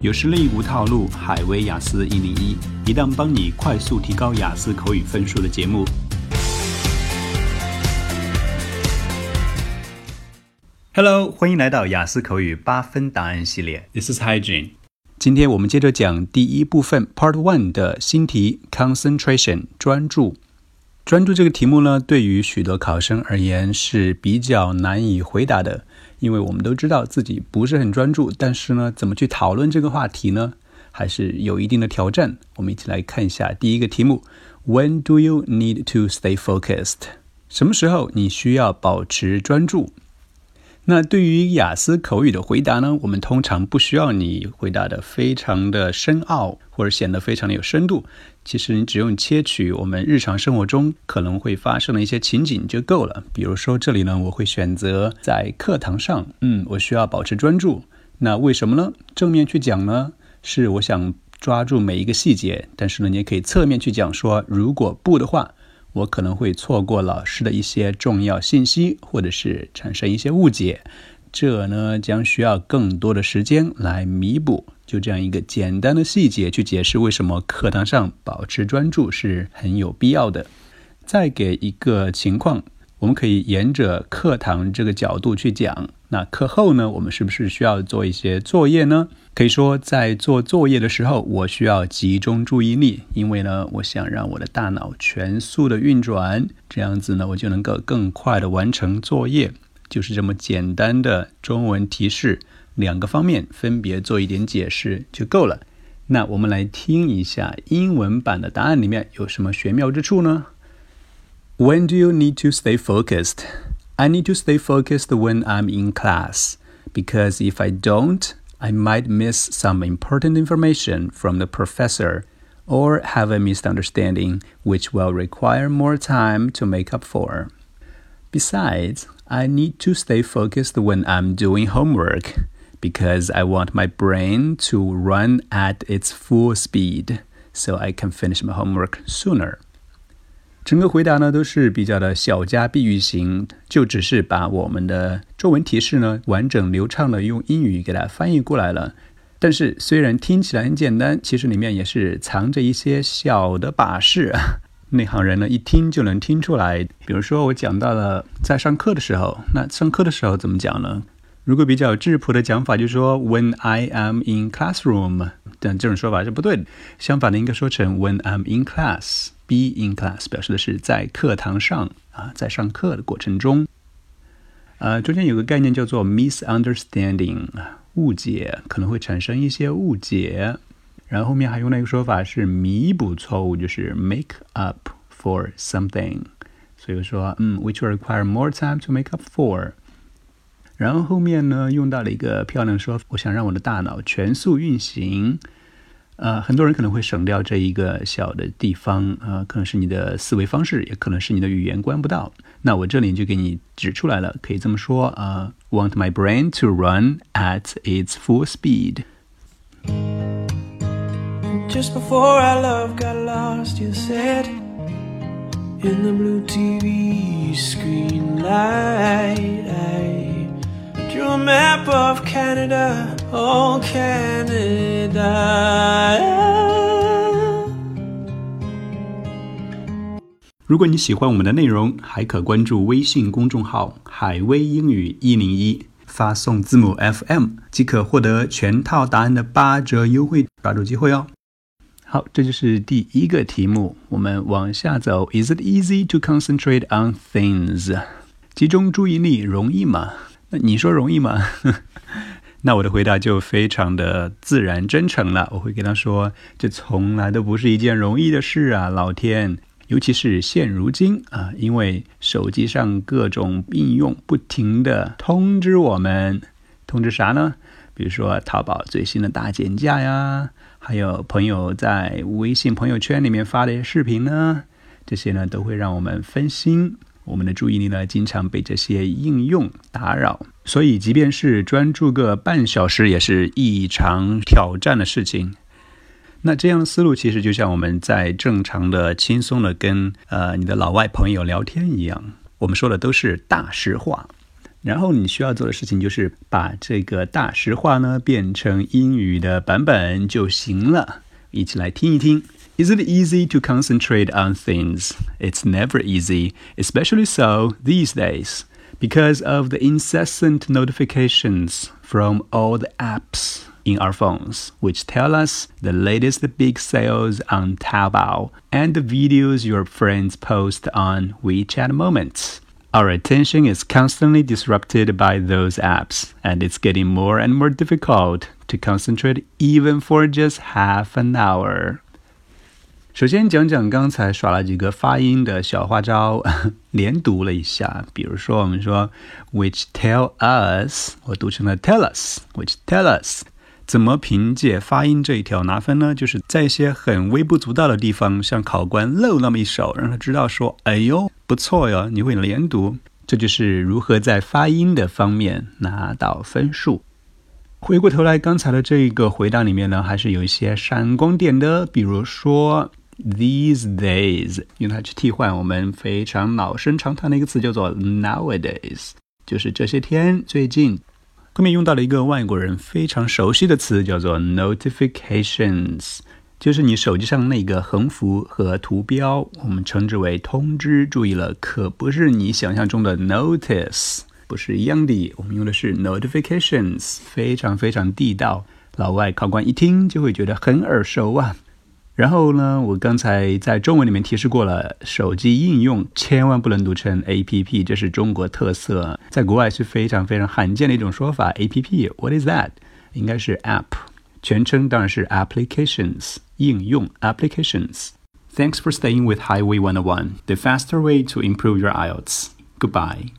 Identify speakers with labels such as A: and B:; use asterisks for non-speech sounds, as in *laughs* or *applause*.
A: 有实力无套路，海威雅思一零一，一档帮你快速提高雅思口语分数的节目。Hello，欢迎来到雅思口语八分答案系列。This is Hygiene。今天我们接着讲第一部分 Part One 的新题 Concentration 专注。专注这个题目呢，对于许多考生而言是比较难以回答的。因为我们都知道自己不是很专注，但是呢，怎么去讨论这个话题呢？还是有一定的挑战。我们一起来看一下第一个题目：When do you need to stay focused？什么时候你需要保持专注？那对于雅思口语的回答呢？我们通常不需要你回答的非常的深奥，或者显得非常的有深度。其实你只用切取我们日常生活中可能会发生的一些情景就够了。比如说这里呢，我会选择在课堂上，嗯，我需要保持专注。那为什么呢？正面去讲呢，是我想抓住每一个细节。但是呢，你也可以侧面去讲说，如果不的话。我可能会错过老师的一些重要信息，或者是产生一些误解，这呢将需要更多的时间来弥补。就这样一个简单的细节去解释为什么课堂上保持专注是很有必要的。再给一个情况。我们可以沿着课堂这个角度去讲。那课后呢，我们是不是需要做一些作业呢？可以说，在做作业的时候，我需要集中注意力，因为呢，我想让我的大脑全速的运转，这样子呢，我就能够更快的完成作业。就是这么简单的中文提示，两个方面分别做一点解释就够了。那我们来听一下英文版的答案里面有什么玄妙之处呢？When do you need to stay focused? I need to stay focused when I'm in class because if I don't, I might miss some important information from the professor or have a misunderstanding which will require more time to make up for. Besides, I need to stay focused when I'm doing homework because I want my brain to run at its full speed so I can finish my homework sooner. 整个回答呢都是比较的小家碧玉型，就只是把我们的中文提示呢完整流畅的用英语给它翻译过来了。但是虽然听起来很简单，其实里面也是藏着一些小的把式，*laughs* 内行人呢一听就能听出来。比如说我讲到了在上课的时候，那上课的时候怎么讲呢？如果比较质朴的讲法，就是说 When I am in classroom，但这种说法是不对的。相反的，应该说成 When I'm in class。Be in class 表示的是在课堂上啊，在上课的过程中。呃，中间有个概念叫做 misunderstanding，误解可能会产生一些误解。然后后面还用了一个说法是弥补错误，就是 make up for something。所以说，嗯，which will require more time to make up for。然后后面呢，用到了一个漂亮说，我想让我的大脑全速运行。呃，很多人可能会省掉这一个小的地方，呃，可能是你的思维方式，也可能是你的语言关不到。那我这里就给你指出来了，可以这么说啊：Want my brain to run at its full speed. Just before our love got lost, you said in the blue TV screen light. Map of Canada, oh Canada. 如果你喜欢我们的内容，还可关注微信公众号“海威英语一零一”，发送字母 FM 即可获得全套答案的八折优惠，抓住机会哦！好，这就是第一个题目，我们往下走。Is it easy to concentrate on things？集中注意力容易吗？那你说容易吗？*laughs* 那我的回答就非常的自然真诚了。我会跟他说，这从来都不是一件容易的事啊，老天！尤其是现如今啊，因为手机上各种应用不停的通知我们，通知啥呢？比如说淘宝最新的大减价呀，还有朋友在微信朋友圈里面发的一些视频呢，这些呢都会让我们分心。我们的注意力呢，经常被这些应用打扰，所以即便是专注个半小时，也是异常挑战的事情。那这样的思路，其实就像我们在正常的、轻松的跟呃你的老外朋友聊天一样，我们说的都是大实话。然后你需要做的事情就是把这个大实话呢变成英语的版本就行了。一起来听一听。Is it easy to concentrate on things? It's never easy, especially so these days, because of the incessant notifications from all the apps in our phones, which tell us the latest big sales on Taobao and the videos your friends post on WeChat Moments. Our attention is constantly disrupted by those apps, and it's getting more and more difficult to concentrate even for just half an hour. 首先讲讲刚才耍了几个发音的小花招，连读了一下。比如说，我们说 *laughs* which tell us，我读成了 tell us，which tell us。怎么凭借发音这一条拿分呢？就是在一些很微不足道的地方，向考官露那么一手，让他知道说，哎呦， 不错哟，你会连读。这就是如何在发音的方面拿到分数。回过头来，刚才的这一个回答里面呢，还是有一些闪光点的，比如说。These days，用它去替换我们非常老生常谈的一个词，叫做 nowadays，就是这些天、最近。后面用到了一个外国人非常熟悉的词，叫做 notifications，就是你手机上那个横幅和图标，我们称之为通知。注意了，可不是你想象中的 notice，不是一样的。我们用的是 notifications，非常非常地道。老外考官一听就会觉得很耳熟啊。然后呢，我刚才在中文里面提示过了，手机应用千万不能读成 A P P，这是中国特色，在国外是非常非常罕见的一种说法。A P P，What is that？应该是 App，全称当然是 Applications，应用 Applications。Thanks for staying with Highway 101, the faster way to improve your IELTS. Goodbye.